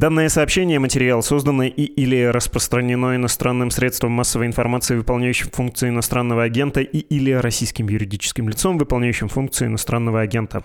Данное сообщение, материал, созданный и или распространено иностранным средством массовой информации, выполняющим функции иностранного агента, и или российским юридическим лицом, выполняющим функции иностранного агента.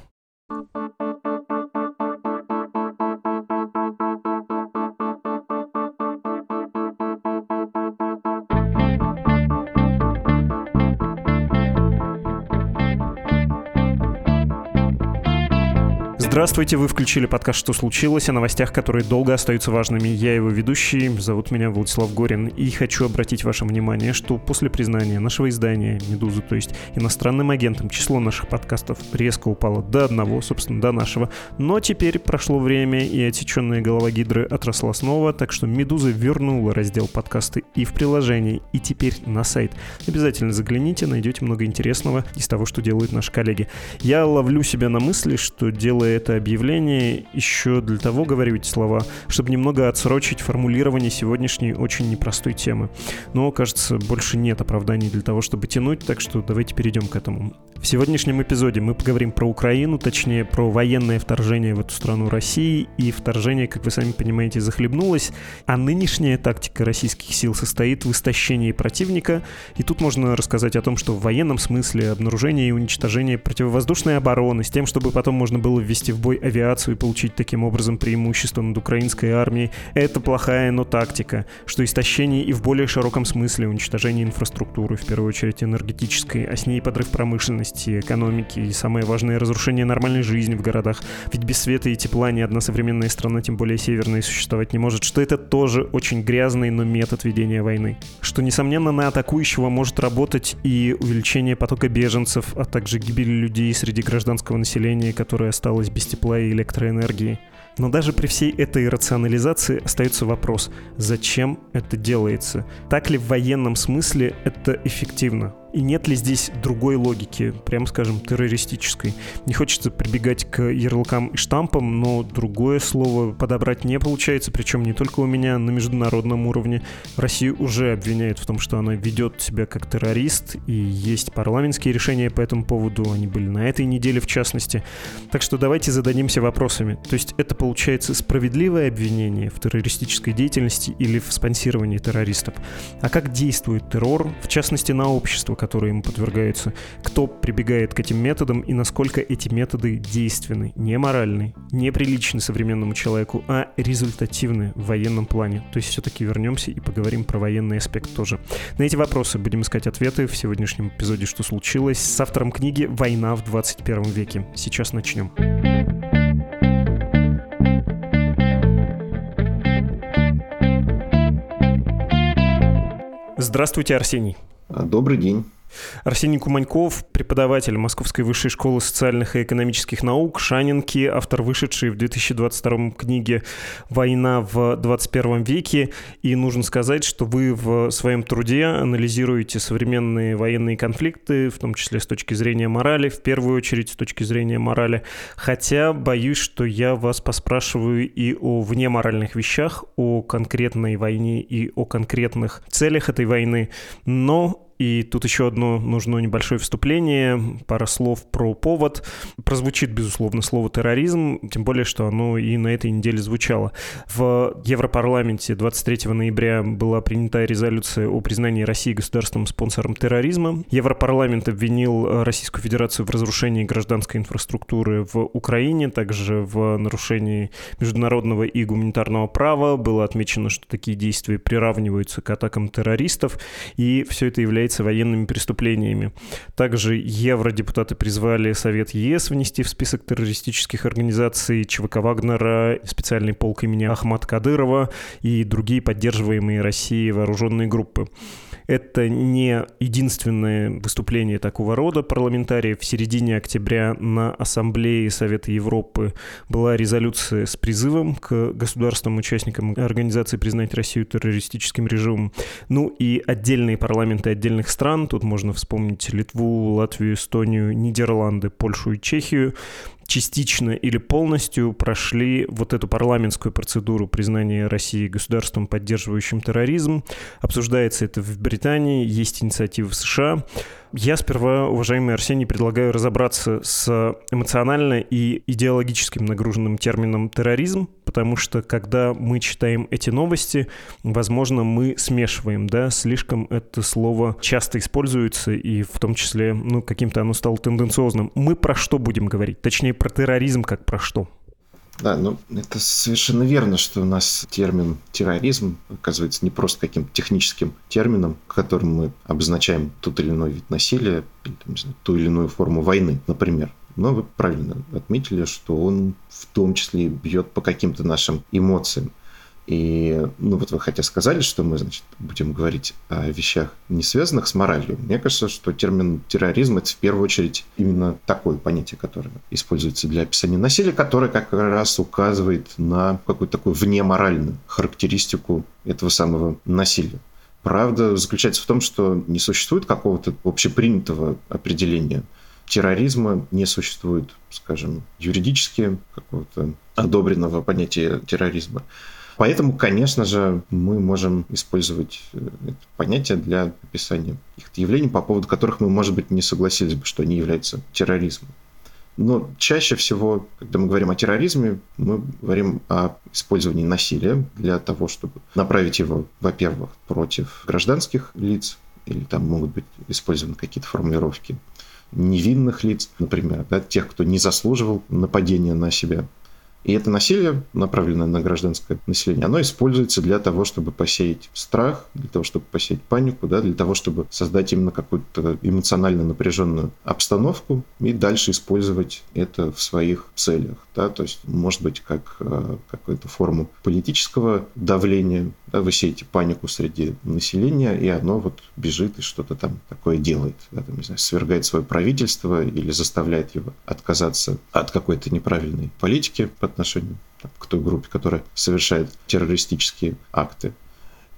Здравствуйте, вы включили подкаст «Что случилось?» о новостях, которые долго остаются важными. Я его ведущий, зовут меня Владислав Горин, и хочу обратить ваше внимание, что после признания нашего издания «Медузы», то есть иностранным агентом, число наших подкастов резко упало до одного, собственно, до нашего. Но теперь прошло время, и отсеченная голова гидры отросла снова, так что «Медуза» вернула раздел подкасты и в приложении, и теперь на сайт. Обязательно загляните, найдете много интересного из того, что делают наши коллеги. Я ловлю себя на мысли, что делая это объявление еще для того, говорю эти слова, чтобы немного отсрочить формулирование сегодняшней очень непростой темы. Но, кажется, больше нет оправданий для того, чтобы тянуть, так что давайте перейдем к этому. В сегодняшнем эпизоде мы поговорим про Украину, точнее про военное вторжение в эту страну России, и вторжение, как вы сами понимаете, захлебнулось, а нынешняя тактика российских сил состоит в истощении противника, и тут можно рассказать о том, что в военном смысле обнаружение и уничтожение противовоздушной обороны с тем, чтобы потом можно было ввести в бой авиацию и получить таким образом преимущество над украинской армией, это плохая, но тактика, что истощение и в более широком смысле уничтожение инфраструктуры, в первую очередь энергетической, а с ней подрыв промышленности, экономики и самое важное разрушение нормальной жизни в городах. Ведь без света и тепла ни одна современная страна, тем более северная, существовать не может, что это тоже очень грязный, но метод ведения войны. Что, несомненно, на атакующего может работать и увеличение потока беженцев, а также гибель людей среди гражданского населения, которое осталось без тепла и электроэнергии. Но даже при всей этой рационализации остается вопрос, зачем это делается? Так ли в военном смысле это эффективно? И нет ли здесь другой логики, прямо скажем, террористической? Не хочется прибегать к ярлыкам и штампам, но другое слово подобрать не получается, причем не только у меня, на международном уровне. Россию уже обвиняют в том, что она ведет себя как террорист, и есть парламентские решения по этому поводу, они были на этой неделе в частности. Так что давайте зададимся вопросами. То есть это получается справедливое обвинение в террористической деятельности или в спонсировании террористов? А как действует террор, в частности на общество, которые ему подвергаются, кто прибегает к этим методам и насколько эти методы действенны, не моральны, не приличны современному человеку, а результативны в военном плане. То есть все-таки вернемся и поговорим про военный аспект тоже. На эти вопросы будем искать ответы в сегодняшнем эпизоде «Что случилось?» с автором книги «Война в 21 веке». Сейчас начнем. Здравствуйте, Арсений. Добрый день. Арсений Куманьков, преподаватель Московской высшей школы социальных и экономических наук, Шанинки, автор вышедшей в 2022 книге «Война в 21 веке». И нужно сказать, что вы в своем труде анализируете современные военные конфликты, в том числе с точки зрения морали, в первую очередь с точки зрения морали. Хотя боюсь, что я вас поспрашиваю и о внеморальных вещах, о конкретной войне и о конкретных целях этой войны. Но и тут еще одно нужно небольшое вступление, пара слов про повод. Прозвучит, безусловно, слово терроризм, тем более, что оно и на этой неделе звучало. В Европарламенте 23 ноября была принята резолюция о признании России государственным спонсором терроризма. Европарламент обвинил Российскую Федерацию в разрушении гражданской инфраструктуры в Украине, также в нарушении международного и гуманитарного права. Было отмечено, что такие действия приравниваются к атакам террористов, и все это является является военными преступлениями. Также евродепутаты призвали Совет ЕС внести в список террористических организаций ЧВК Вагнера, специальный полк имени Ахмад Кадырова и другие поддерживаемые Россией вооруженные группы. Это не единственное выступление такого рода парламентариев. В середине октября на Ассамблее Совета Европы была резолюция с призывом к государственным участникам организации признать Россию террористическим режимом. Ну и отдельные парламенты отдельных стран, тут можно вспомнить Литву, Латвию, Эстонию, Нидерланды, Польшу и Чехию, частично или полностью прошли вот эту парламентскую процедуру признания России государством, поддерживающим терроризм. Обсуждается это в Британии, есть инициатива в США. Я сперва, уважаемый Арсений, предлагаю разобраться с эмоционально и идеологическим нагруженным термином терроризм, потому что когда мы читаем эти новости, возможно, мы смешиваем, да, слишком это слово часто используется, и в том числе, ну, каким-то оно стало тенденциозным. Мы про что будем говорить? Точнее, про терроризм как про что? Да, ну это совершенно верно, что у нас термин терроризм оказывается не просто каким-то техническим термином, которым мы обозначаем тот или иной вид насилия, ту или иную форму войны, например. Но вы правильно отметили, что он в том числе бьет по каким-то нашим эмоциям. И, ну, вот вы хотя сказали, что мы, значит, будем говорить о вещах, не связанных с моралью. Мне кажется, что термин терроризм – это в первую очередь именно такое понятие, которое используется для описания насилия, которое как раз указывает на какую-то такую внеморальную характеристику этого самого насилия. Правда заключается в том, что не существует какого-то общепринятого определения терроризма, не существует, скажем, юридически какого-то одобренного понятия терроризма. Поэтому, конечно же, мы можем использовать э, это понятие для описания их явлений, по поводу которых мы, может быть, не согласились бы, что они являются терроризмом. Но чаще всего, когда мы говорим о терроризме, мы говорим о использовании насилия для того, чтобы направить его, во-первых, против гражданских лиц, или там могут быть использованы какие-то формулировки невинных лиц, например, да, тех, кто не заслуживал нападения на себя, и это насилие, направленное на гражданское население, оно используется для того, чтобы посеять страх, для того, чтобы посеять панику, да, для того, чтобы создать именно какую-то эмоционально напряженную обстановку и дальше использовать это в своих целях. Да, то есть, может быть, как э, какую-то форму политического давления, да, вы сеете панику среди населения, и оно вот бежит и что-то там такое делает, да, там, не знаю, свергает свое правительство или заставляет его отказаться от какой-то неправильной политики по отношению к той группе, которая совершает террористические акты.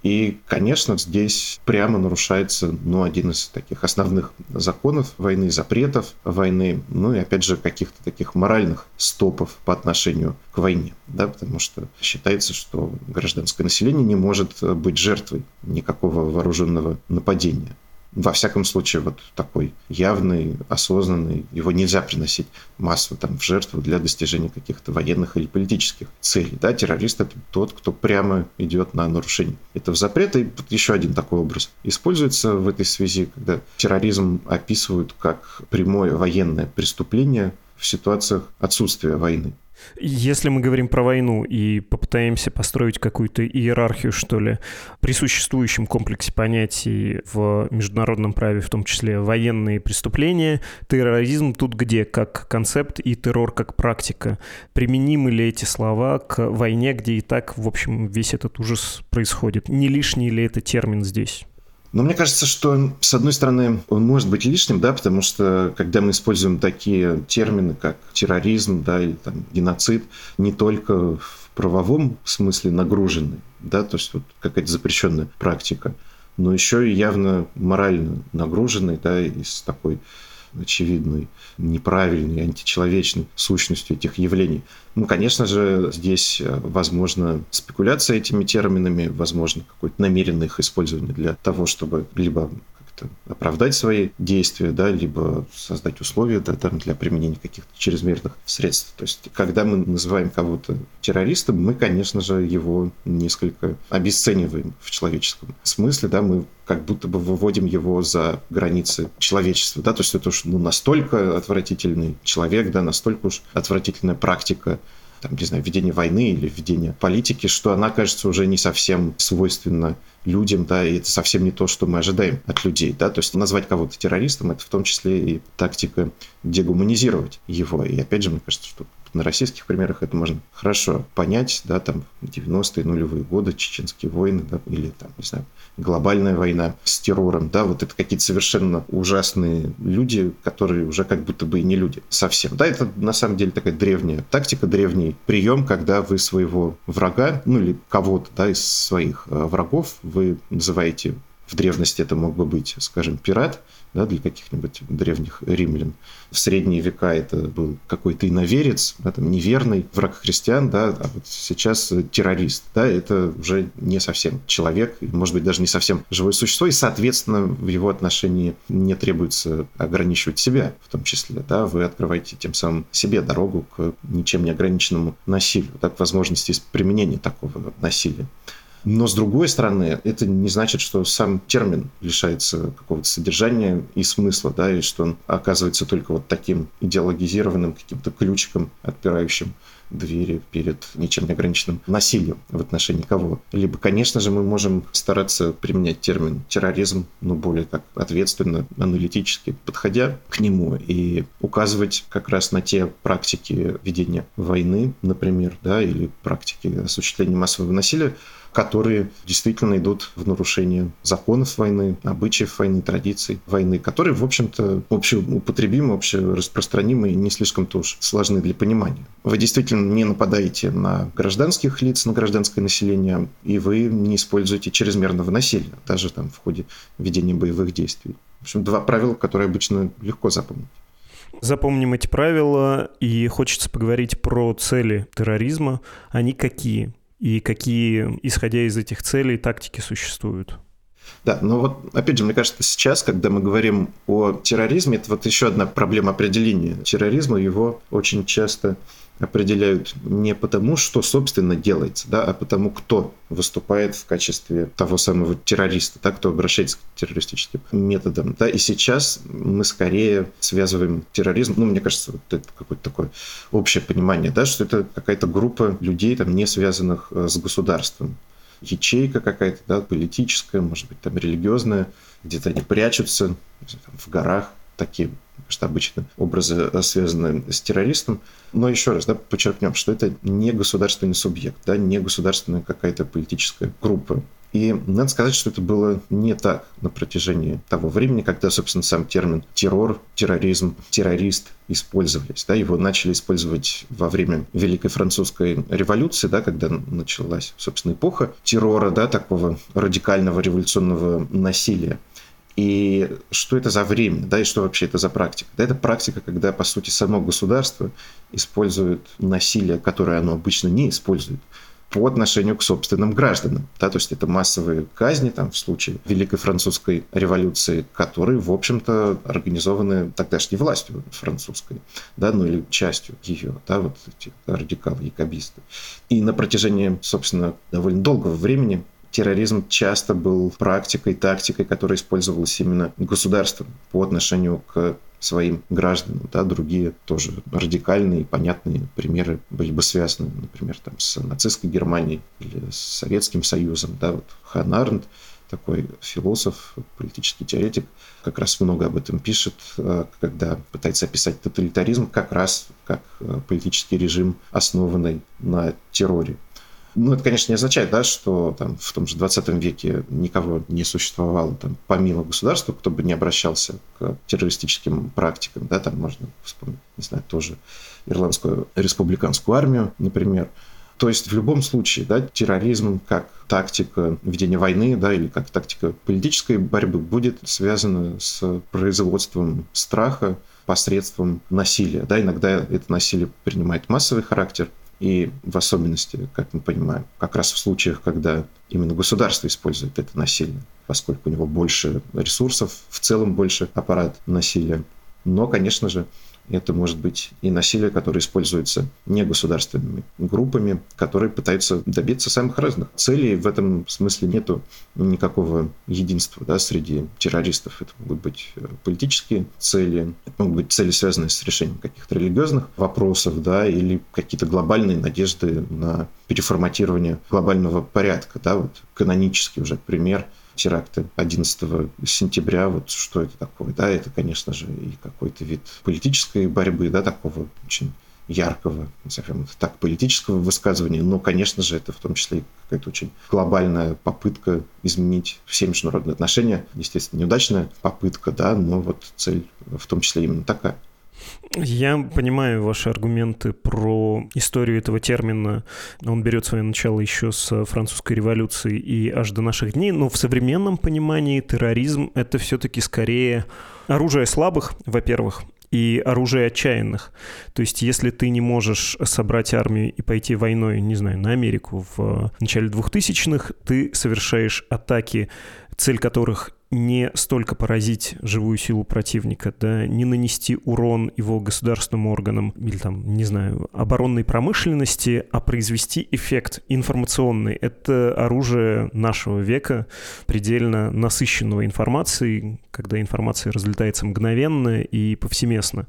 И, конечно, здесь прямо нарушается ну, один из таких основных законов войны, запретов войны, ну и, опять же, каких-то таких моральных стопов по отношению к войне. Да, потому что считается, что гражданское население не может быть жертвой никакого вооруженного нападения во всяком случае, вот такой явный, осознанный, его нельзя приносить массово там, в жертву для достижения каких-то военных или политических целей. Да, террорист – это тот, кто прямо идет на нарушение этого запрета. И еще один такой образ используется в этой связи, когда терроризм описывают как прямое военное преступление в ситуациях отсутствия войны. Если мы говорим про войну и попытаемся построить какую-то иерархию, что ли, при существующем комплексе понятий в международном праве, в том числе военные преступления, терроризм тут где как концепт и террор как практика? Применимы ли эти слова к войне, где и так, в общем, весь этот ужас происходит? Не лишний ли это термин здесь? Но мне кажется, что, с одной стороны, он может быть лишним, да, потому что, когда мы используем такие термины, как терроризм, да, или там геноцид, не только в правовом смысле нагружены, да, то есть вот какая-то запрещенная практика, но еще и явно морально нагруженный, да, и с такой очевидной, неправильной, античеловечной сущностью этих явлений. Ну, конечно же, здесь э, возможно спекуляция этими терминами, возможно какое-то намеренное их использование для того, чтобы либо как-то оправдать свои действия, да, либо создать условия да, там, для применения каких-то чрезмерных средств. То есть, когда мы называем кого-то террористом, мы, конечно же, его несколько обесцениваем в человеческом смысле, да, мы как будто бы выводим его за границы человечества, да, то есть это уж ну, настолько отвратительный человек, да, настолько уж отвратительная практика там, не знаю, ведение войны или ведение политики, что она, кажется, уже не совсем свойственна людям, да, и это совсем не то, что мы ожидаем от людей, да, то есть назвать кого-то террористом, это в том числе и тактика дегуманизировать его, и опять же, мне кажется, что на российских примерах это можно хорошо понять, да, там 90-е, нулевые годы, чеченские войны, да, или там, не знаю, глобальная война с террором, да, вот это какие-то совершенно ужасные люди, которые уже как будто бы и не люди совсем. Да, это на самом деле такая древняя тактика, древний прием, когда вы своего врага, ну или кого-то, да, из своих э, врагов вы называете в древности это мог бы быть, скажем, пират, да, для каких-нибудь древних римлян. В средние века это был какой-то иноверец, да, там, неверный враг христиан, да, а вот сейчас террорист. Да, это уже не совсем человек, может быть, даже не совсем живое существо, и, соответственно, в его отношении не требуется ограничивать себя, в том числе. Да, вы открываете тем самым себе дорогу к ничем не ограниченному насилию, да, к возможности применения такого насилия. Но с другой стороны, это не значит, что сам термин лишается какого-то содержания и смысла, да, и что он оказывается только вот таким идеологизированным каким-то ключиком, отпирающим двери перед ничем не ограниченным насилием в отношении кого. Либо, конечно же, мы можем стараться применять термин терроризм, но более так ответственно, аналитически, подходя к нему и указывать как раз на те практики ведения войны, например, да, или практики осуществления массового насилия, которые действительно идут в нарушение законов войны, обычаев войны, традиций войны, которые, в общем-то, общеупотребимы, общераспространимы и не слишком-то уж сложны для понимания. Вы действительно не нападаете на гражданских лиц, на гражданское население, и вы не используете чрезмерного насилия, даже там в ходе ведения боевых действий. В общем, два правила, которые обычно легко запомнить. Запомним эти правила, и хочется поговорить про цели терроризма. Они какие? И какие, исходя из этих целей, тактики существуют. Да, но вот, опять же, мне кажется, сейчас, когда мы говорим о терроризме, это вот еще одна проблема определения терроризма, его очень часто определяют не потому, что, собственно, делается, да, а потому, кто выступает в качестве того самого террориста, да, кто обращается к террористическим методам. Да, и сейчас мы скорее связываем терроризм, ну, мне кажется, вот это какое-то такое общее понимание, да, что это какая-то группа людей, там, не связанных э, с государством. Ячейка какая-то, да, политическая, может быть, там, религиозная, где-то они прячутся там, в горах, такие что обычно образы э, связаны с террористом. Но еще раз да, подчеркнем, что это не государственный субъект, да, не государственная какая-то политическая группа. И надо сказать, что это было не так на протяжении того времени, когда, собственно, сам термин террор, терроризм, террорист использовались. Да, его начали использовать во время Великой Французской революции, да, когда началась, собственно, эпоха террора, да, такого радикального революционного насилия. И что это за время, да, и что вообще это за практика? Да, это практика, когда, по сути, само государство использует насилие, которое оно обычно не использует, по отношению к собственным гражданам. Да, то есть это массовые казни там, в случае Великой Французской революции, которые, в общем-то, организованы тогдашней властью французской, да, ну или частью ее, да, вот эти радикалы, якобисты. И на протяжении, собственно, довольно долгого времени терроризм часто был практикой, тактикой, которая использовалась именно государством по отношению к своим гражданам. Да, другие тоже радикальные, понятные примеры были бы связаны, например, там, с нацистской Германией или с Советским Союзом. Да, вот Хан Арнт, такой философ, политический теоретик, как раз много об этом пишет, э, когда пытается описать тоталитаризм как раз как э, политический режим, основанный на терроре. Ну, это, конечно, не означает, да, что там, в том же 20 веке никого не существовало, там, помимо государства, кто бы не обращался к террористическим практикам. Да, там можно вспомнить, не знаю, тоже Ирландскую республиканскую армию, например. То есть в любом случае да, терроризм как тактика ведения войны да, или как тактика политической борьбы будет связана с производством страха посредством насилия. Да, иногда это насилие принимает массовый характер, и в особенности, как мы понимаем, как раз в случаях, когда именно государство использует это насилие, поскольку у него больше ресурсов, в целом больше аппарат насилия. Но, конечно же, это может быть и насилие, которое используется негосударственными группами, которые пытаются добиться самых разных целей. В этом смысле нету никакого единства да, среди террористов. Это могут быть э, политические цели, это могут быть цели, связанные с решением каких-то религиозных вопросов, да, или какие-то глобальные надежды на переформатирование глобального порядка. Да, вот канонический уже пример – теракты 11 сентября, вот что это такое, да, это, конечно же, и какой-то вид политической борьбы, да, такого очень яркого, назовем это так, политического высказывания, но, конечно же, это в том числе и какая-то очень глобальная попытка изменить все международные отношения. Естественно, неудачная попытка, да, но вот цель в том числе именно такая. Я понимаю ваши аргументы про историю этого термина. Он берет свое начало еще с французской революции и аж до наших дней, но в современном понимании терроризм — это все-таки скорее оружие слабых, во-первых, и оружие отчаянных. То есть, если ты не можешь собрать армию и пойти войной, не знаю, на Америку в начале 2000-х, ты совершаешь атаки, цель которых не столько поразить живую силу противника, да, не нанести урон его государственным органам или там, не знаю, оборонной промышленности, а произвести эффект информационный. Это оружие нашего века, предельно насыщенного информацией, когда информация разлетается мгновенно и повсеместно.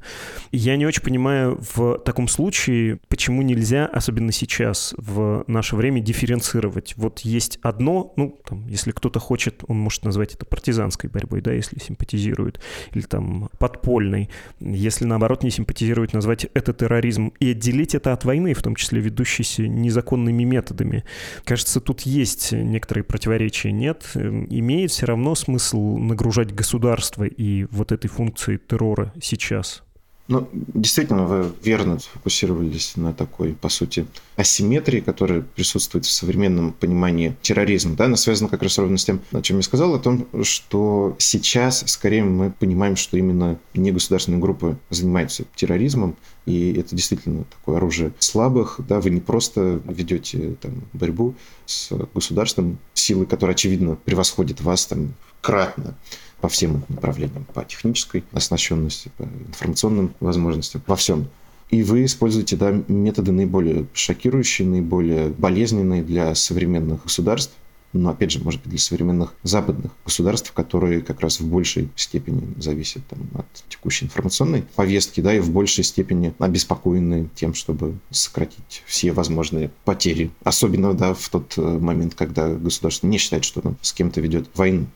Я не очень понимаю в таком случае, почему нельзя, особенно сейчас, в наше время, дифференцировать. Вот есть одно, ну, там, если кто-то хочет, он может назвать это партизанской борьбой, да, если симпатизируют, или там подпольной. Если, наоборот, не симпатизируют, назвать это терроризм и отделить это от войны, в том числе ведущейся незаконными методами. Кажется, тут есть некоторые противоречия. Нет, имеет все равно смысл нагружать государство и вот этой функции террора сейчас. Ну, действительно, вы верно сфокусировались на такой, по сути, асимметрии, которая присутствует в современном понимании терроризма. Да, она связана как раз ровно с тем, о чем я сказал, о том, что сейчас скорее мы понимаем, что именно негосударственные группы занимаются терроризмом, и это действительно такое оружие слабых. Да, вы не просто ведете там, борьбу с государством, силы, которая, очевидно, превосходит вас там, кратно по всем направлениям, по технической оснащенности, по информационным возможностям, во всем. И вы используете да, методы наиболее шокирующие, наиболее болезненные для современных государств, но, опять же, может быть, для современных западных государств, которые как раз в большей степени зависят там, от текущей информационной повестки, да, и в большей степени обеспокоены тем, чтобы сократить все возможные потери. Особенно, да, в тот э, момент, когда государство не считает, что оно с кем-то ведет войну.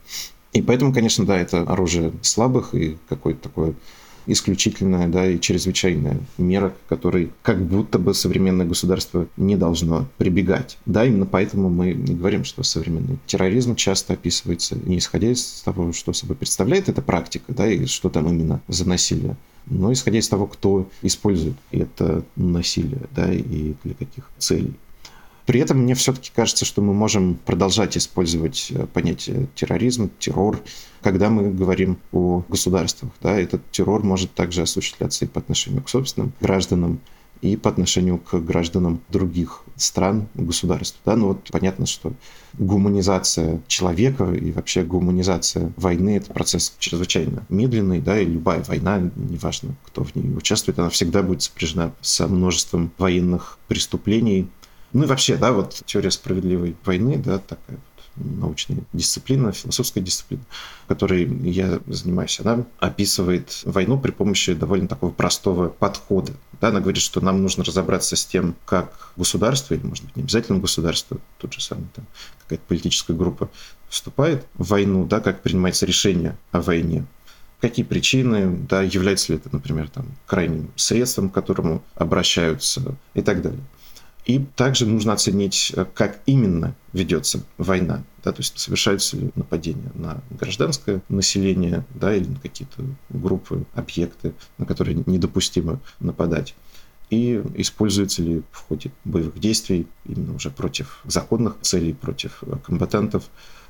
И поэтому, конечно, да, это оружие слабых и какое-то такое исключительная да, и чрезвычайная мера, к которой как будто бы современное государство не должно прибегать. Да, именно поэтому мы не говорим, что современный терроризм часто описывается не исходя из того, что собой представляет эта практика, да, и что там именно за насилие, но исходя из того, кто использует это насилие, да, и для каких целей. При этом мне все-таки кажется, что мы можем продолжать использовать э, понятие терроризм, террор, когда мы говорим о государствах. Да, этот террор может также осуществляться и по отношению к собственным гражданам, и по отношению к гражданам других стран, государств. Да? Ну вот понятно, что гуманизация человека и вообще гуманизация войны – это процесс чрезвычайно медленный, да, и любая война, неважно, кто в ней участвует, она всегда будет сопряжена со множеством военных преступлений, ну и вообще, да, вот теория справедливой войны, да, такая вот научная дисциплина, философская дисциплина, которой я занимаюсь, она описывает войну при помощи довольно такого простого подхода. Да, она говорит, что нам нужно разобраться с тем, как государство, или, может быть, не обязательно государство, тот же самый там, какая-то политическая группа вступает в войну, да, как принимается решение о войне, какие причины, да, является ли это, например, там, крайним средством, к которому обращаются и так далее. И также нужно оценить, э, как именно ведется война. Да, то есть совершаются ли нападения на гражданское население да, или на какие-то группы, объекты, на которые недопустимо нападать. И используется ли в ходе боевых действий именно уже против законных целей, против комбатантов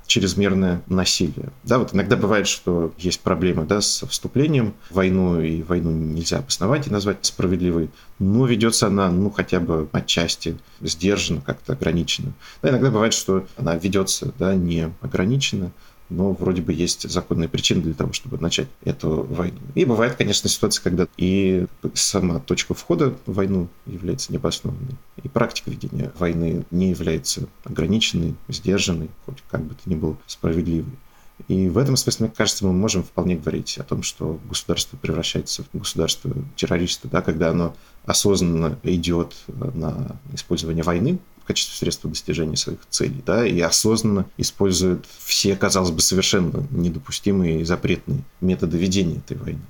чрезмерное насилие. Да, вот иногда бывает, что есть проблемы да, с вступлением в войну, и войну нельзя обосновать и назвать справедливой, но ведется она, ну, хотя бы отчасти сдержанно, как-то ограниченно. Да, иногда бывает, что она ведется да, не ограниченно, но вроде бы есть законные причины для того, чтобы начать эту войну. И бывает, конечно, ситуация, когда и сама точка входа в войну является необоснованной, и практика ведения войны не является ограниченной, сдержанной, хоть как бы то ни было справедливой. И в этом смысле, мне кажется, мы можем вполне говорить о том, что государство превращается в государство террориста, да, когда оно осознанно идет на использование войны в качестве средства достижения своих целей, да, и осознанно используют все, казалось бы, совершенно недопустимые и запретные методы ведения этой войны.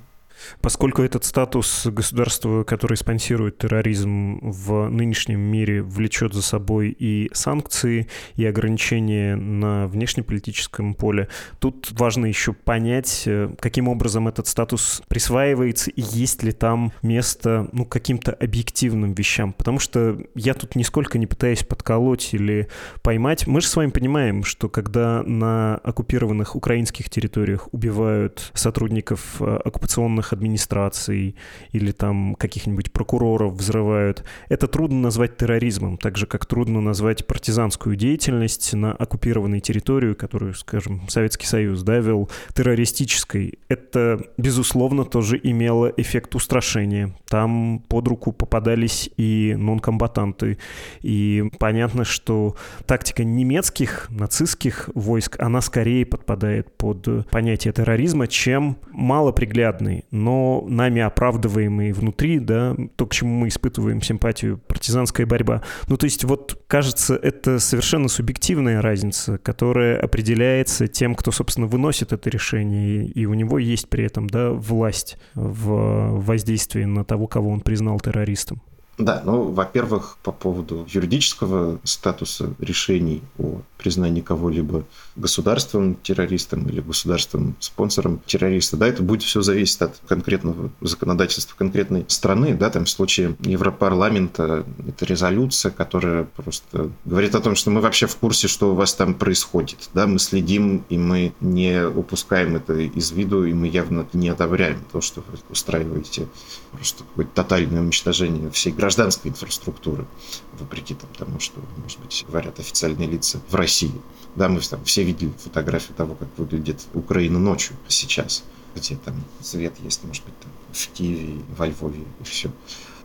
Поскольку этот статус государства, которое спонсирует терроризм в нынешнем мире, влечет за собой и санкции, и ограничения на внешнеполитическом поле, тут важно еще понять, э, каким образом этот статус присваивается и есть ли там место ну, каким-то объективным вещам. Потому что я тут нисколько не пытаюсь подколоть или поймать. Мы же с вами понимаем, что когда на оккупированных украинских территориях убивают сотрудников э, оккупационных администраций или там каких-нибудь прокуроров взрывают, это трудно назвать терроризмом, так же как трудно назвать партизанскую деятельность на оккупированной территории, которую, скажем, Советский Союз да, вел террористической. Это, безусловно, тоже имело эффект устрашения. Там под руку попадались и нонкомбатанты. И понятно, что тактика немецких, нацистских войск, она скорее подпадает под понятие терроризма, чем малоприглядный, но нами оправдываемый внутри, да, то, к чему мы испытываем симпатию, партизанская борьба. Ну, то есть вот, кажется, это совершенно субъективная разница, которая определяется тем, кто, собственно, выносит это решение, и у него есть при этом, да, власть в воздействии на того, кого он признал террористом. Да, ну, во-первых, по поводу юридического статуса решений о признании кого-либо государственным террористом или государственным спонсором террориста, да, это будет все зависеть от конкретного законодательства конкретной страны, да, там в случае Европарламента это резолюция, которая просто говорит о том, что мы вообще в курсе, что у вас там происходит, да, мы следим и мы не упускаем это из виду, и мы явно не одобряем то, что вы устраиваете. Просто какое-то тотальное уничтожение всей гражданской инфраструктуры, вопреки там, тому, что, может быть, говорят официальные лица в России. Да, мы там все видели фотографию того, как выглядит Украина ночью сейчас, где там свет есть, может быть, там в Киеве, во Львове и все.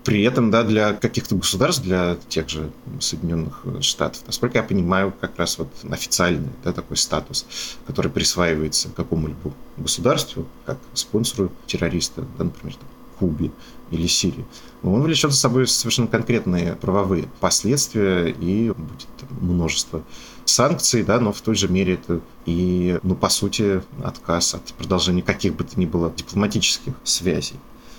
При этом, да, для каких-то государств, для тех же Соединенных Штатов, насколько я понимаю, как раз вот официальный да, такой статус, который присваивается какому-либо государству, как спонсору террориста, да, например, там, Кубе или Сирии, он влечет за собой совершенно конкретные правовые последствия и будет множество санкций, да, но в той же мере это и, ну, по сути, отказ от продолжения каких бы то ни было дипломатических связей.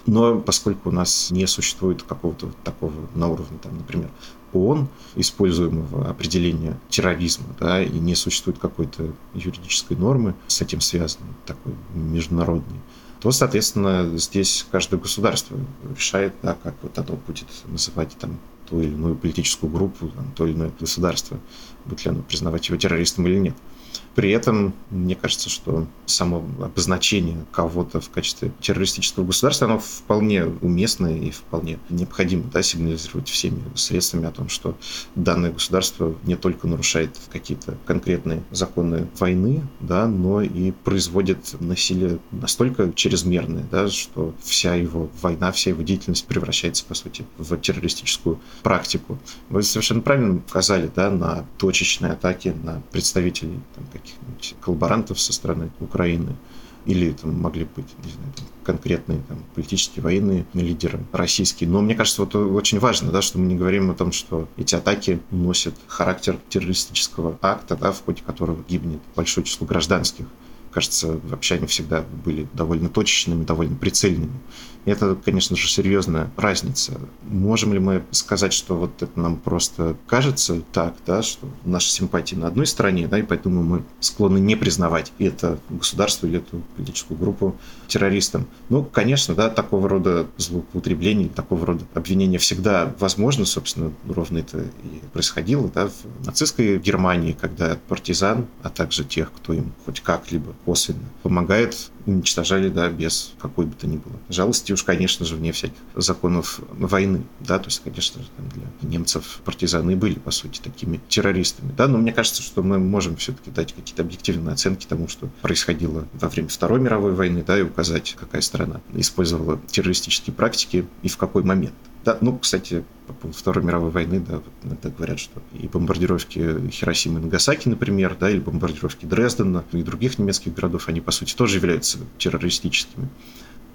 Но поскольку у нас не существует какого-то такого на уровне, там, например, ООН, используемого определения терроризма, да, и не существует какой-то юридической нормы с этим связанной, такой международной, то, соответственно, здесь каждое государство решает, да, как вот оно будет называть там ту или иную политическую группу, там, то или иное государство, будет ли оно признавать его террористом или нет. При этом, мне кажется, что само обозначение кого-то в качестве террористического государства, оно вполне уместно и вполне необходимо да, сигнализировать всеми средствами о том, что данное государство не только нарушает какие-то конкретные законы войны, да, но и производит насилие настолько чрезмерное, да, что вся его война, вся его деятельность превращается, по сути, в террористическую практику. Вы совершенно правильно указали да, на точечные атаки на представителей там, каких-нибудь коллаборантов со стороны Украины, или там могли быть, не знаю, там, конкретные там, политические, военные лидеры российские. Но мне кажется, вот очень важно, да, что мы не говорим о том, что эти атаки носят характер террористического акта, да, в ходе которого гибнет большое число гражданских. Кажется, вообще они всегда были довольно точечными, довольно прицельными. Это, конечно же, серьезная разница. Можем ли мы сказать, что вот это нам просто кажется так, да, что наши симпатии на одной стороне, да, и поэтому мы склонны не признавать это государство или эту политическую группу террористом. Ну, конечно, да, такого рода злоупотребление, такого рода обвинения всегда возможно, собственно, ровно это и происходило, да, в нацистской Германии, когда партизан, а также тех, кто им хоть как-либо косвенно помогает, уничтожали, да, без какой бы то ни было жалости, уж, конечно же, вне всяких законов войны, да, то есть, конечно же, там для немцев партизаны были, по сути, такими террористами, да, но мне кажется, что мы можем все-таки дать какие-то объективные оценки тому, что происходило во время Второй мировой войны, да, и указать, какая страна использовала террористические практики и в какой момент. Да, ну, кстати, по поводу Второй мировой войны, да, иногда говорят, что и бомбардировки Хиросимы и Нагасаки, например, да, или бомбардировки Дрездена и других немецких городов, они, по сути, тоже являются террористическими.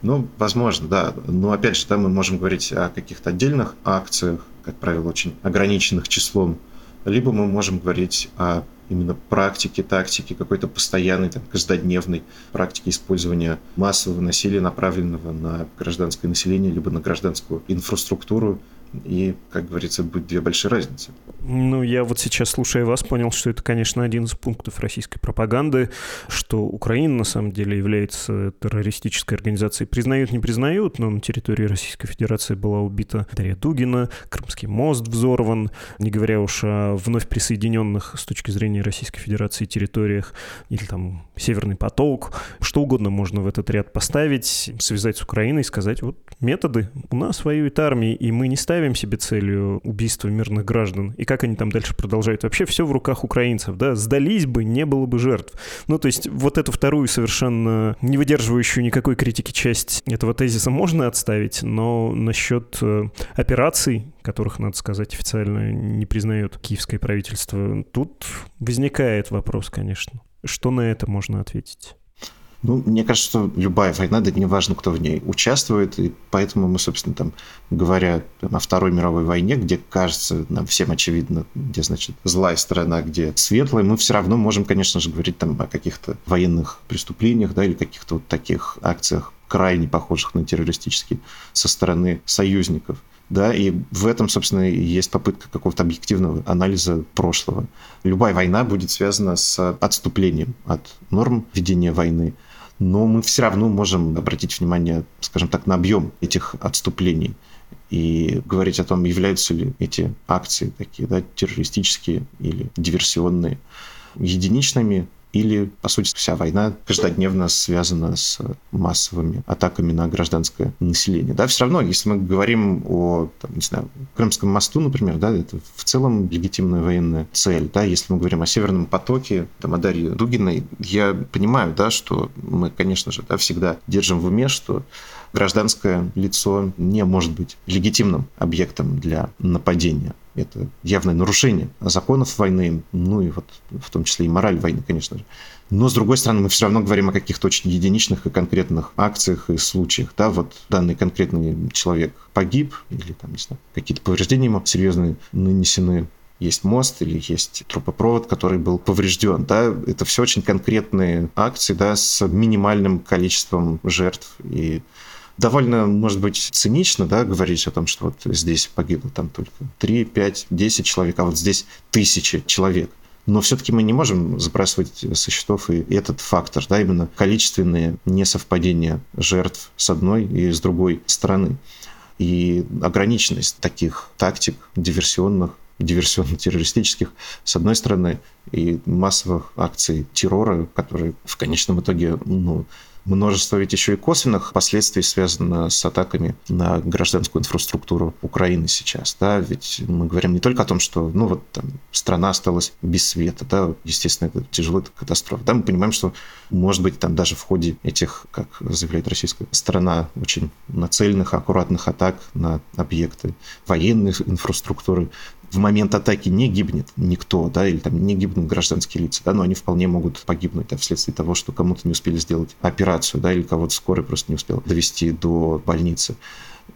Ну, возможно, да. Но опять же, да, мы можем говорить о каких-то отдельных акциях, как правило, очень ограниченных числом, либо мы можем говорить о именно практики, тактики, какой-то постоянной, там, каждодневной практики использования массового насилия, направленного на гражданское население, либо на гражданскую инфраструктуру, и, как говорится, будет две большие разницы. Ну, я вот сейчас, слушая вас, понял, что это, конечно, один из пунктов российской пропаганды, что Украина на самом деле является террористической организацией. Признают, не признают, но на территории Российской Федерации была убита Дарья Дугина, Крымский мост взорван, не говоря уж о вновь присоединенных с точки зрения Российской Федерации территориях, или там Северный поток, что угодно можно в этот ряд поставить, связать с Украиной и сказать, вот методы, у нас воюет армия, и мы не ставим себе целью убийства мирных граждан. И как они там дальше продолжают? Вообще все в руках украинцев, да? Сдались бы, не было бы жертв. Ну, то есть вот эту вторую совершенно не выдерживающую никакой критики часть этого тезиса можно отставить, но насчет э, операций, которых, надо сказать, официально не признает киевское правительство, тут возникает вопрос, конечно. Что на это можно ответить? Ну, мне кажется, что любая война, да не важно, кто в ней участвует, и поэтому мы, собственно, там, говоря там, о Второй мировой войне, где, кажется, нам всем очевидно, где, значит, злая сторона, где светлая, мы все равно можем, конечно же, говорить там о каких-то военных преступлениях, да, или каких-то вот таких акциях, крайне похожих на террористические, со стороны союзников да, и в этом, собственно, и есть попытка какого-то объективного анализа прошлого. Любая война будет связана с отступлением от норм ведения войны, но мы все равно можем обратить внимание, скажем так, на объем этих отступлений и говорить о том, являются ли эти акции такие, да, террористические или диверсионные, единичными или, по сути, вся война каждодневно связана с массовыми атаками на гражданское население. Да, все равно, если мы говорим о, там, не знаю, Крымском мосту, например, да, это в целом легитимная военная цель. Да, если мы говорим о Северном потоке, там, о Дарье Дугиной, я понимаю, да, что мы, конечно же, да, всегда держим в уме, что гражданское лицо не может быть легитимным объектом для нападения. Это явное нарушение законов войны, ну и вот в том числе и мораль войны, конечно же. Но, с другой стороны, мы все равно говорим о каких-то очень единичных и конкретных акциях и случаях. Да, вот данный конкретный человек погиб, или там, не знаю, какие-то повреждения ему серьезные нанесены есть мост или есть трубопровод, который был поврежден. Да? Это все очень конкретные акции да, с минимальным количеством жертв. И довольно, может быть, цинично, да, говорить о том, что вот здесь погибло там только 3, 5, 10 человек, а вот здесь тысячи человек. Но все-таки мы не можем сбрасывать со счетов и этот фактор, да, именно количественные несовпадения жертв с одной и с другой стороны. И ограниченность таких тактик диверсионных диверсионно-террористических, с одной стороны, и массовых акций террора, которые в конечном итоге ну, Множество ведь еще и косвенных последствий связано с атаками на гражданскую инфраструктуру Украины сейчас. Да? Ведь мы говорим не только о том, что ну, вот, там, страна осталась без света. Да? Естественно, это тяжело, это катастрофа. Да? Мы понимаем, что, может быть, там даже в ходе этих, как заявляет российская сторона, очень нацеленных, аккуратных атак на объекты военной инфраструктуры, в момент атаки не гибнет никто, да, или там не гибнут гражданские лица, да, но они вполне могут погибнуть да, вследствие того, что кому-то не успели сделать операцию, да, или кого-то скорый просто не успел довести до больницы.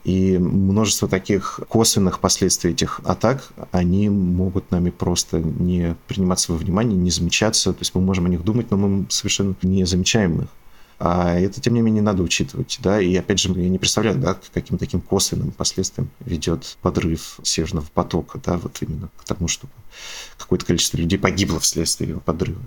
И множество таких косвенных последствий этих атак, они могут нами просто не приниматься во внимание, не замечаться. То есть мы можем о них думать, но мы совершенно не замечаем их. А это, тем не менее, надо учитывать. Да? И, опять же, я не представляю, да, к каким таким косвенным последствиям ведет подрыв Северного потока, да, вот именно к тому, чтобы какое-то количество людей погибло вследствие его подрыва.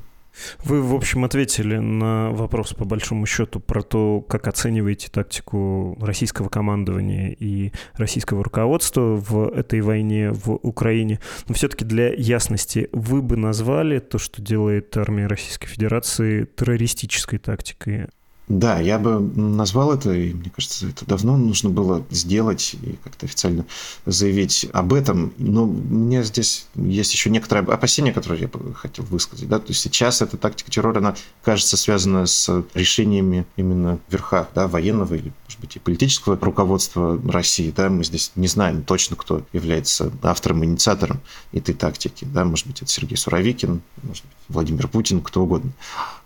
Вы, в общем, ответили на вопрос, по большому счету, про то, как оцениваете тактику российского командования и российского руководства в этой войне в Украине. Но все-таки для ясности, вы бы назвали то, что делает армия Российской Федерации, террористической тактикой? Да, я бы назвал это, и мне кажется, это давно нужно было сделать и как-то официально заявить об этом. Но у меня здесь есть еще некоторые опасения, которые я бы хотел высказать. Да? То есть сейчас эта тактика террора, она кажется связана с решениями именно верха, да, военного или, может быть, и политического руководства России. Да? Мы здесь не знаем точно, кто является автором, инициатором этой тактики. Да? Может быть, это Сергей Суровикин, может быть, Владимир Путин, кто угодно.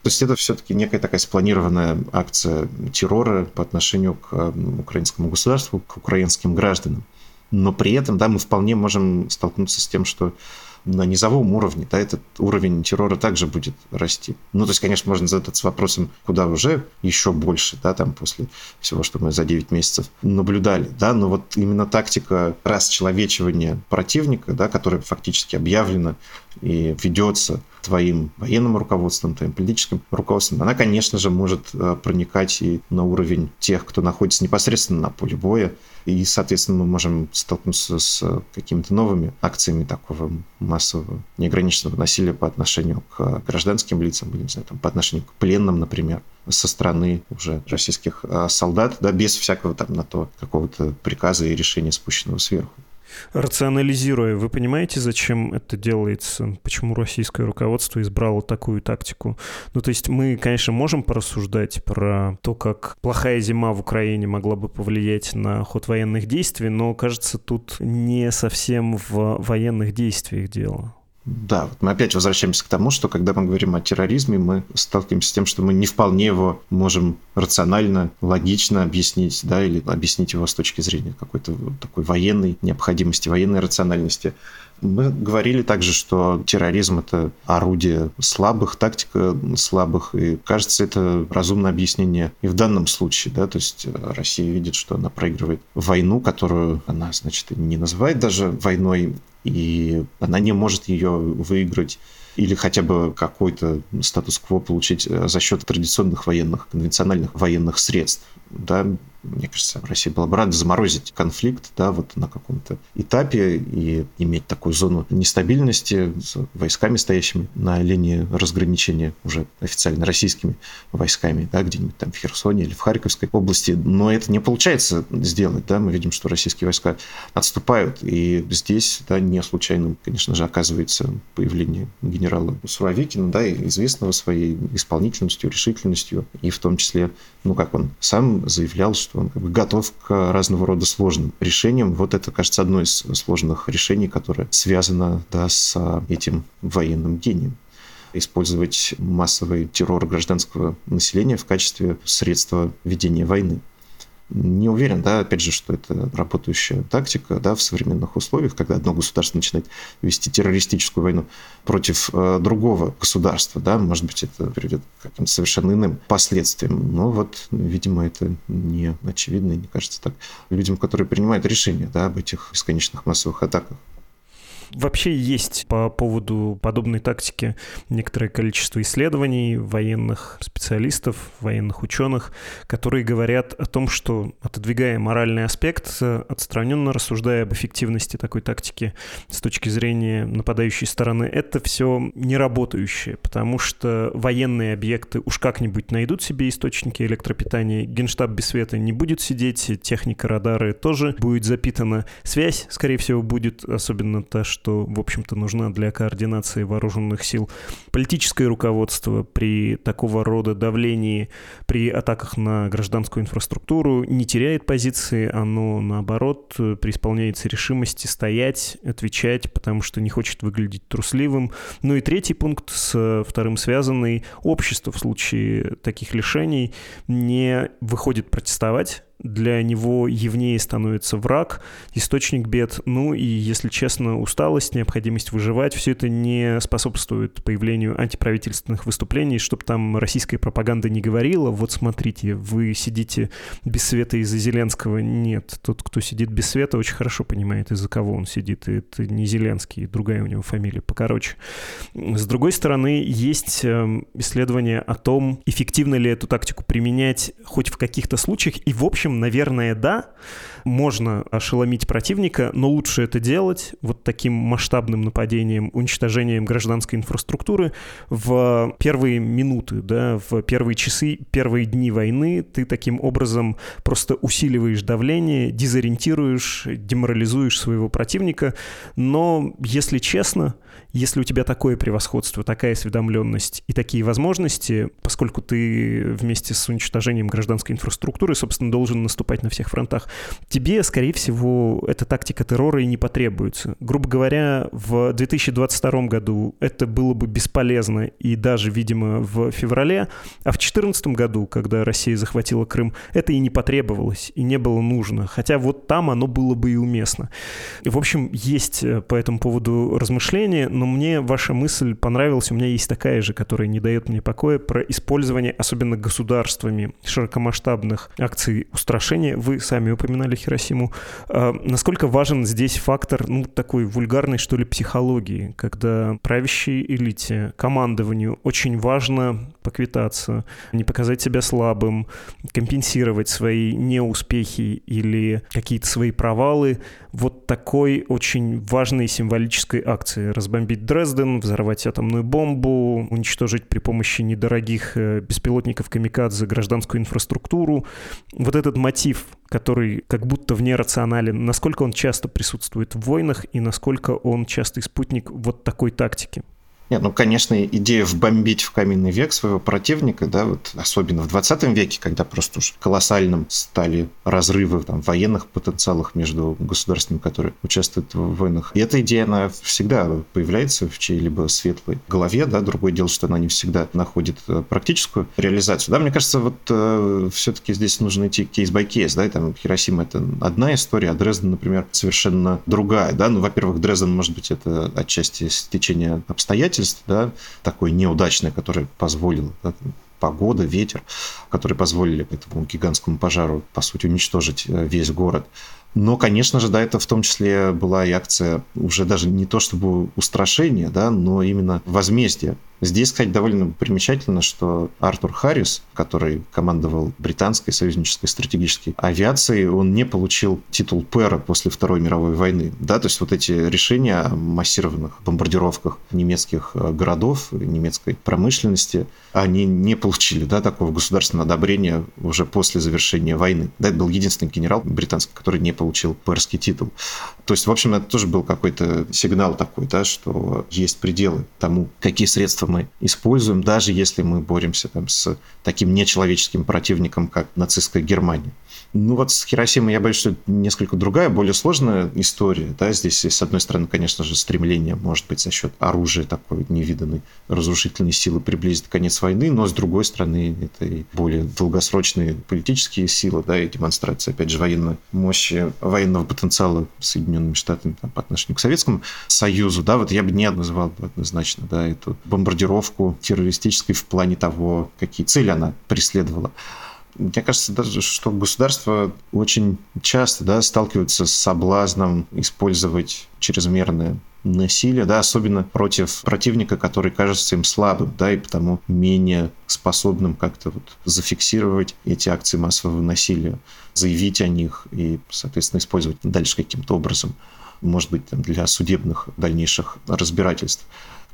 То есть это все-таки некая такая спланированная акция террора по отношению к украинскому государству, к украинским гражданам. Но при этом, да, мы вполне можем столкнуться с тем, что на низовом уровне, да, этот уровень террора также будет расти. Ну, то есть, конечно, можно задаться вопросом, куда уже еще больше, да, там после всего, что мы за 9 месяцев наблюдали, да, но вот именно тактика расчеловечивания противника, да, которая фактически объявлена и ведется твоим военным руководством, твоим политическим руководством, она, конечно же, может э, проникать и на уровень тех, кто находится непосредственно на поле боя, и, соответственно, мы можем столкнуться с какими-то новыми акциями такого массового неограниченного насилия по отношению к гражданским лицам, или, не знаю, там, по отношению к пленным, например, со стороны уже российских э, солдат, да, без всякого там на то какого-то приказа и решения, спущенного сверху. Рационализируя, вы понимаете, зачем это делается? Почему российское руководство избрало такую тактику? Ну, то есть мы, конечно, можем порассуждать про то, как плохая зима в Украине могла бы повлиять на ход военных действий, но, кажется, тут не совсем в военных действиях дело. Да, вот мы опять возвращаемся к тому, что когда мы говорим о терроризме, мы сталкиваемся с тем, что мы не вполне его можем рационально, логично объяснить, да, или объяснить его с точки зрения какой-то такой военной необходимости, военной рациональности. Мы говорили также, что терроризм – это орудие слабых, тактика слабых, и кажется, это разумное объяснение и в данном случае, да, то есть Россия видит, что она проигрывает войну, которую она, значит, не называет даже войной, и она не может ее выиграть или хотя бы какой-то статус-кво получить э, за счет традиционных военных, конвенциональных военных средств. Да, мне кажется, Россия была бы рада заморозить конфликт да, вот на каком-то этапе и иметь такую зону нестабильности с войсками, стоящими на линии разграничения уже официально российскими войсками, да, где-нибудь там в Херсоне или в Харьковской области. Но это не получается сделать. Да? Мы видим, что российские войска отступают. И здесь да, не случайным, конечно же, оказывается появление генерала Суровикина, да, известного своей исполнительностью, решительностью, и в том числе, ну, как он сам заявлял, что он как бы готов к разного рода сложным решениям. Вот это, кажется, одно из сложных решений, которое связано да, с этим военным гением использовать массовый террор гражданского населения в качестве средства ведения войны не уверен, да, опять же, что это работающая тактика, да, в современных условиях, когда одно государство начинает вести террористическую войну против э, другого государства, да, может быть, это приведет к каким-то совершенно иным последствиям, но вот, видимо, это не очевидно и не кажется так людям, которые принимают решения, да, об этих бесконечных массовых атаках. Вообще есть по поводу подобной тактики некоторое количество исследований военных специалистов, военных ученых, которые говорят о том, что отодвигая моральный аспект, отстраненно рассуждая об эффективности такой тактики с точки зрения нападающей стороны, это все не работающее, потому что военные объекты уж как-нибудь найдут себе источники электропитания, генштаб без света не будет сидеть, техника радары тоже будет запитана, связь, скорее всего, будет, особенно та, что что, в общем-то, нужна для координации вооруженных сил. Политическое руководство при такого рода давлении, при атаках на гражданскую инфраструктуру не теряет позиции, оно, наоборот, преисполняется решимости стоять, отвечать, потому что не хочет выглядеть трусливым. Ну и третий пункт с вторым связанный. Общество в случае таких лишений не выходит протестовать, для него явнее становится враг, источник бед. Ну и, если честно, усталость, необходимость выживать, все это не способствует появлению антиправительственных выступлений, чтобы там российская пропаганда не говорила, вот смотрите, вы сидите без света из-за Зеленского. Нет, тот, кто сидит без света, очень хорошо понимает, из-за кого он сидит. И это не Зеленский, другая у него фамилия покороче. С другой стороны, есть эм, исследования о том, эффективно ли эту тактику применять хоть в каких-то случаях, и в общем общем, наверное, да. Можно ошеломить противника, но лучше это делать вот таким масштабным нападением, уничтожением гражданской инфраструктуры в первые минуты, да, в первые часы, первые дни войны. Ты таким образом просто усиливаешь давление, дезориентируешь, деморализуешь своего противника. Но, если честно, если у тебя такое превосходство, такая осведомленность и такие возможности, поскольку ты вместе с уничтожением гражданской инфраструктуры, собственно, должен наступать на всех фронтах, тебе, скорее всего, эта тактика террора и не потребуется. Грубо говоря, в 2022 году это было бы бесполезно и даже, видимо, в феврале, а в 2014 году, когда Россия захватила Крым, это и не потребовалось, и не было нужно. Хотя вот там оно было бы и уместно. И, в общем, есть э, по этому поводу размышления, но мне ваша мысль понравилась. У меня есть такая же, которая не дает мне покоя, про использование, особенно государствами, широкомасштабных акций устрашения. Вы сами упоминали Хиросиму. А насколько важен здесь фактор, ну, такой вульгарной, что ли, психологии, когда правящей элите, командованию очень важно поквитаться, не показать себя слабым, компенсировать свои неуспехи или какие-то свои провалы вот такой очень важной символической акции. Разбомбить Дрезден, взорвать атомную бомбу, уничтожить при помощи недорогих э, беспилотников камикадзе гражданскую инфраструктуру. Вот этот мотив, который как будто вне рационален, насколько он часто присутствует в войнах и насколько он частый спутник вот такой тактики? Нет, ну, конечно, идея вбомбить в каменный век своего противника, да, вот особенно в 20 веке, когда просто уж колоссальным стали разрывы там, в военных потенциалах между государствами, которые участвуют в войнах. И эта идея, она всегда появляется в чьей-либо светлой голове, да, другое дело, что она не всегда находит э, практическую реализацию. Да, мне кажется, вот э, все-таки здесь нужно идти case by case, да, и там Хиросима это одна история, а Дрезден, например, совершенно другая, да, ну, во-первых, Дрезден, может быть, это отчасти стечение обстоятельств, обстоятельств, да, такой неудачное, которое позволило да, погода, ветер, которые позволили этому гигантскому пожару, по сути, уничтожить э, весь город. Но, конечно же, да, это в том числе была и акция уже даже не то чтобы устрашение, да, но именно возмездие. Здесь, кстати, довольно примечательно, что Артур Харрис, который командовал британской союзнической стратегической авиацией, он не получил титул пэра после Второй мировой войны. Да, то есть вот эти решения о массированных бомбардировках немецких э, городов, немецкой промышленности, они не получили да, такого государственного одобрения уже после завершения войны. Да, это был единственный генерал британский, который не получил пэрский титул. То есть, в общем, это тоже был какой-то сигнал такой, да, что есть пределы тому, какие средства мы используем, даже если мы боремся там, с таким нечеловеческим противником, как нацистская Германия. Ну вот с Хиросимой я боюсь, что несколько другая, более сложная история. Да? Здесь, с одной стороны, конечно же, стремление, может быть, за счет оружия такой невиданной разрушительной силы приблизить конец войны, но с другой стороны, это и более долгосрочные политические силы, да, и демонстрация, опять же, военной мощи, военного потенциала Соединенными Штатами там, по отношению к Советскому Союзу. Да, вот я бы не называл однозначно да, эту бомбардировку террористической в плане того, какие цели она преследовала. Мне кажется, даже, что государства очень часто да, сталкиваются с соблазном использовать чрезмерное насилие, да, особенно против противника, который кажется им слабым, да, и потому менее способным как-то вот зафиксировать эти акции массового насилия, заявить о них и, соответственно, использовать дальше каким-то образом, может быть, там, для судебных дальнейших разбирательств.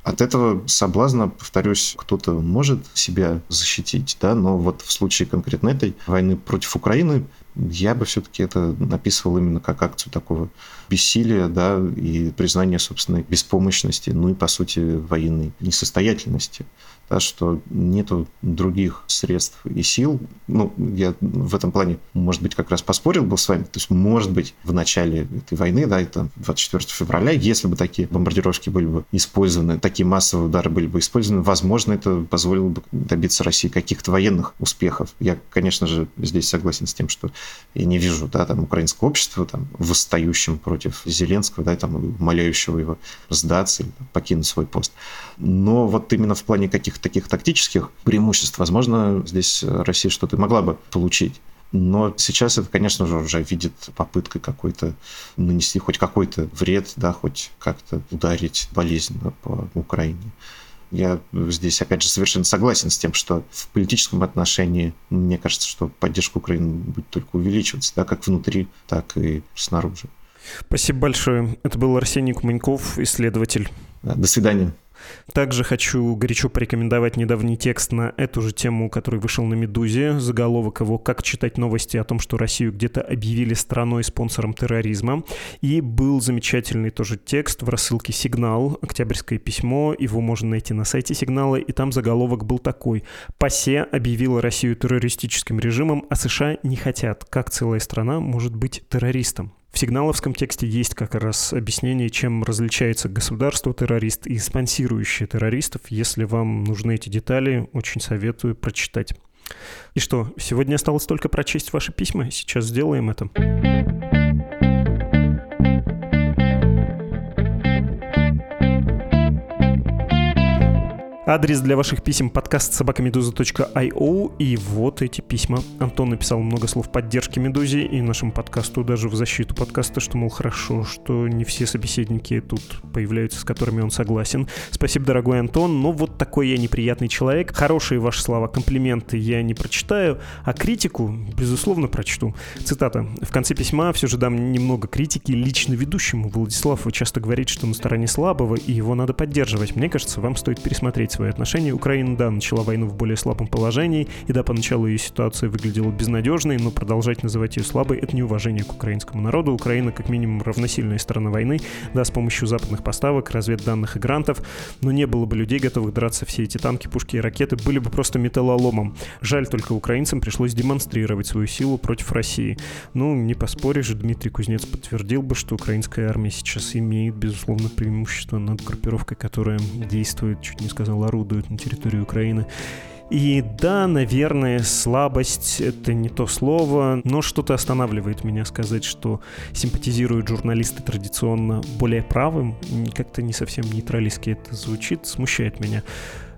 От этого соблазна, повторюсь, кто-то может себя защитить, да, но вот в случае конкретно этой войны против Украины я бы все-таки это написывал именно как акцию такого бессилия, да, и признания собственной беспомощности, ну и, по сути, военной несостоятельности да, что нету других средств и сил. Ну, я в этом плане, может быть, как раз поспорил бы с вами. То есть, может быть, в начале этой войны, да, это 24 февраля, если бы такие бомбардировки были бы использованы, такие массовые удары были бы использованы, возможно, это позволило бы добиться России каких-то военных успехов. Я, конечно же, здесь согласен с тем, что я не вижу, да, там, украинского общества, там, восстающим против Зеленского, да, там, умоляющего его сдаться или покинуть свой пост. Но вот именно в плане каких-то таких тактических преимуществ, возможно, здесь Россия что-то могла бы получить. Но сейчас это, конечно же, уже видит попыткой какой-то нанести хоть какой-то вред, да, хоть как-то ударить болезненно по Украине. Я здесь, опять же, совершенно согласен с тем, что в политическом отношении, мне кажется, что поддержка Украины будет только увеличиваться, да, как внутри, так и снаружи. Спасибо большое. Это был Арсений Куманьков, исследователь. До свидания. Также хочу горячо порекомендовать недавний текст на эту же тему, который вышел на «Медузе». Заголовок его «Как читать новости о том, что Россию где-то объявили страной-спонсором терроризма». И был замечательный тоже текст в рассылке «Сигнал», «Октябрьское письмо». Его можно найти на сайте «Сигнала», и там заголовок был такой. «ПАСЕ объявила Россию террористическим режимом, а США не хотят. Как целая страна может быть террористом?» В сигналовском тексте есть как раз объяснение, чем различается государство-террорист и спонсирующие террористов. Если вам нужны эти детали, очень советую прочитать. И что, сегодня осталось только прочесть ваши письма? Сейчас сделаем это. Адрес для ваших писем подкаст собакамедуза.io и вот эти письма. Антон написал много слов поддержки Медузе и нашему подкасту даже в защиту подкаста, что, мол, хорошо, что не все собеседники тут появляются, с которыми он согласен. Спасибо, дорогой Антон, но вот такой я неприятный человек. Хорошие ваши слова, комплименты я не прочитаю, а критику, безусловно, прочту. Цитата. В конце письма все же дам немного критики лично ведущему. Владислав, часто говорите, что на стороне слабого, и его надо поддерживать. Мне кажется, вам стоит пересмотреть свои отношения. Украина, да, начала войну в более слабом положении, и да, поначалу ее ситуация выглядела безнадежной, но продолжать называть ее слабой — это неуважение к украинскому народу. Украина, как минимум, равносильная сторона войны, да, с помощью западных поставок, разведданных и грантов, но не было бы людей, готовых драться все эти танки, пушки и ракеты, были бы просто металлоломом. Жаль, только украинцам пришлось демонстрировать свою силу против России. Ну, не поспоришь, Дмитрий Кузнец подтвердил бы, что украинская армия сейчас имеет, безусловно, преимущество над группировкой, которая действует, чуть не сказал, орудуют на территории Украины. И да, наверное, слабость — это не то слово, но что-то останавливает меня сказать, что симпатизируют журналисты традиционно более правым. Как-то не совсем нейтралистски это звучит, смущает меня.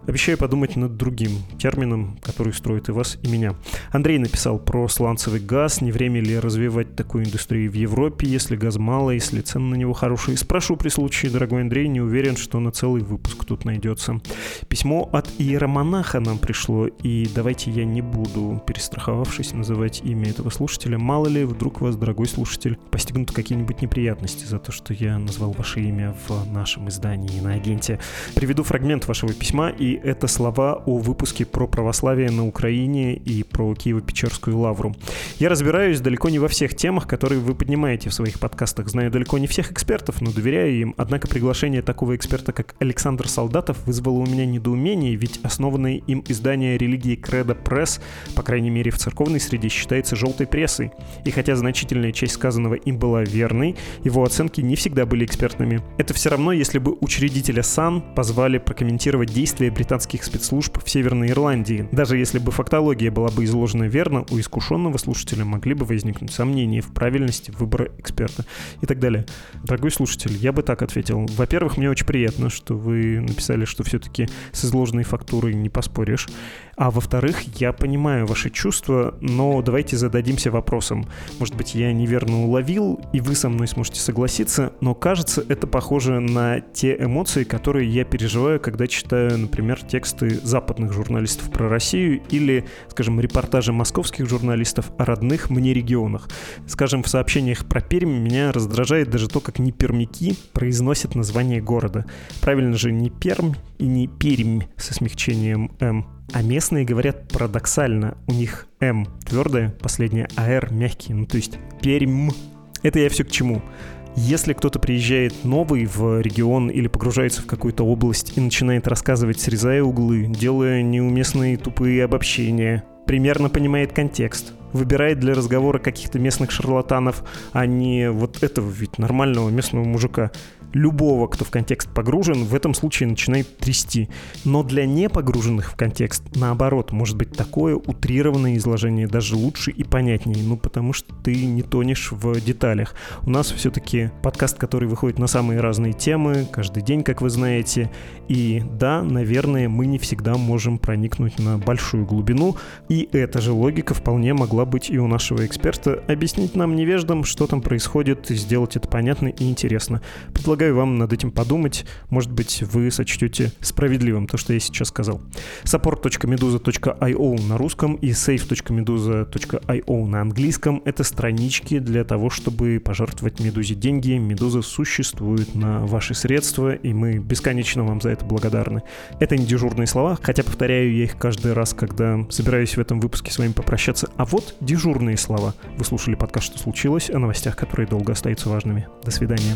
Обещаю подумать над другим термином, который строит и вас, и меня. Андрей написал про сланцевый газ. Не время ли развивать такую индустрию в Европе, если газ мало, если цены на него хорошие? Спрошу при случае, дорогой Андрей, не уверен, что на целый выпуск тут найдется. Письмо от иеромонаха нам пришло, и давайте я не буду, перестраховавшись, называть имя этого слушателя. Мало ли, вдруг вас, дорогой слушатель, постигнут какие-нибудь неприятности за то, что я назвал ваше имя в нашем издании на агенте. Приведу фрагмент вашего письма и это слова о выпуске про православие на Украине и про Киево-Печерскую лавру. Я разбираюсь далеко не во всех темах, которые вы поднимаете в своих подкастах. Знаю далеко не всех экспертов, но доверяю им. Однако приглашение такого эксперта, как Александр Солдатов, вызвало у меня недоумение, ведь основанное им издание религии Кредо Пресс, по крайней мере в церковной среде, считается желтой прессой. И хотя значительная часть сказанного им была верной, его оценки не всегда были экспертными. Это все равно, если бы учредителя САН позвали прокомментировать действия британских спецслужб в Северной Ирландии. Даже если бы фактология была бы изложена верно, у искушенного слушателя могли бы возникнуть сомнения в правильности выбора эксперта и так далее. Дорогой слушатель, я бы так ответил. Во-первых, мне очень приятно, что вы написали, что все-таки с изложенной фактурой не поспоришь. А во-вторых, я понимаю ваши чувства, но давайте зададимся вопросом. Может быть, я неверно уловил, и вы со мной сможете согласиться, но кажется, это похоже на те эмоции, которые я переживаю, когда читаю, например, тексты западных журналистов про Россию или, скажем, репортажи московских журналистов о родных мне регионах. Скажем, в сообщениях про Пермь меня раздражает даже то, как непермяки произносят название города. Правильно же не Пермь и не Пермь со смягчением М, а местные говорят парадоксально. У них М твердое, последнее АР мягкий. Ну, то есть Пермь. Это я все к чему. Если кто-то приезжает новый в регион или погружается в какую-то область и начинает рассказывать, срезая углы, делая неуместные тупые обобщения, примерно понимает контекст, выбирает для разговора каких-то местных шарлатанов, а не вот этого ведь нормального местного мужика, любого, кто в контекст погружен, в этом случае начинает трясти. Но для непогруженных в контекст, наоборот, может быть такое утрированное изложение даже лучше и понятнее, ну потому что ты не тонешь в деталях. У нас все-таки подкаст, который выходит на самые разные темы, каждый день, как вы знаете, и да, наверное, мы не всегда можем проникнуть на большую глубину, и эта же логика вполне могла могла быть и у нашего эксперта, объяснить нам невеждам, что там происходит, и сделать это понятно и интересно. Предлагаю вам над этим подумать, может быть, вы сочтете справедливым то, что я сейчас сказал. support.meduza.io на русском и save.meduza.io на английском — это странички для того, чтобы пожертвовать Медузе деньги. Медуза существует на ваши средства, и мы бесконечно вам за это благодарны. Это не дежурные слова, хотя повторяю я их каждый раз, когда собираюсь в этом выпуске с вами попрощаться. А вот дежурные слова. Вы слушали подкаст «Что случилось?» о новостях, которые долго остаются важными. До свидания.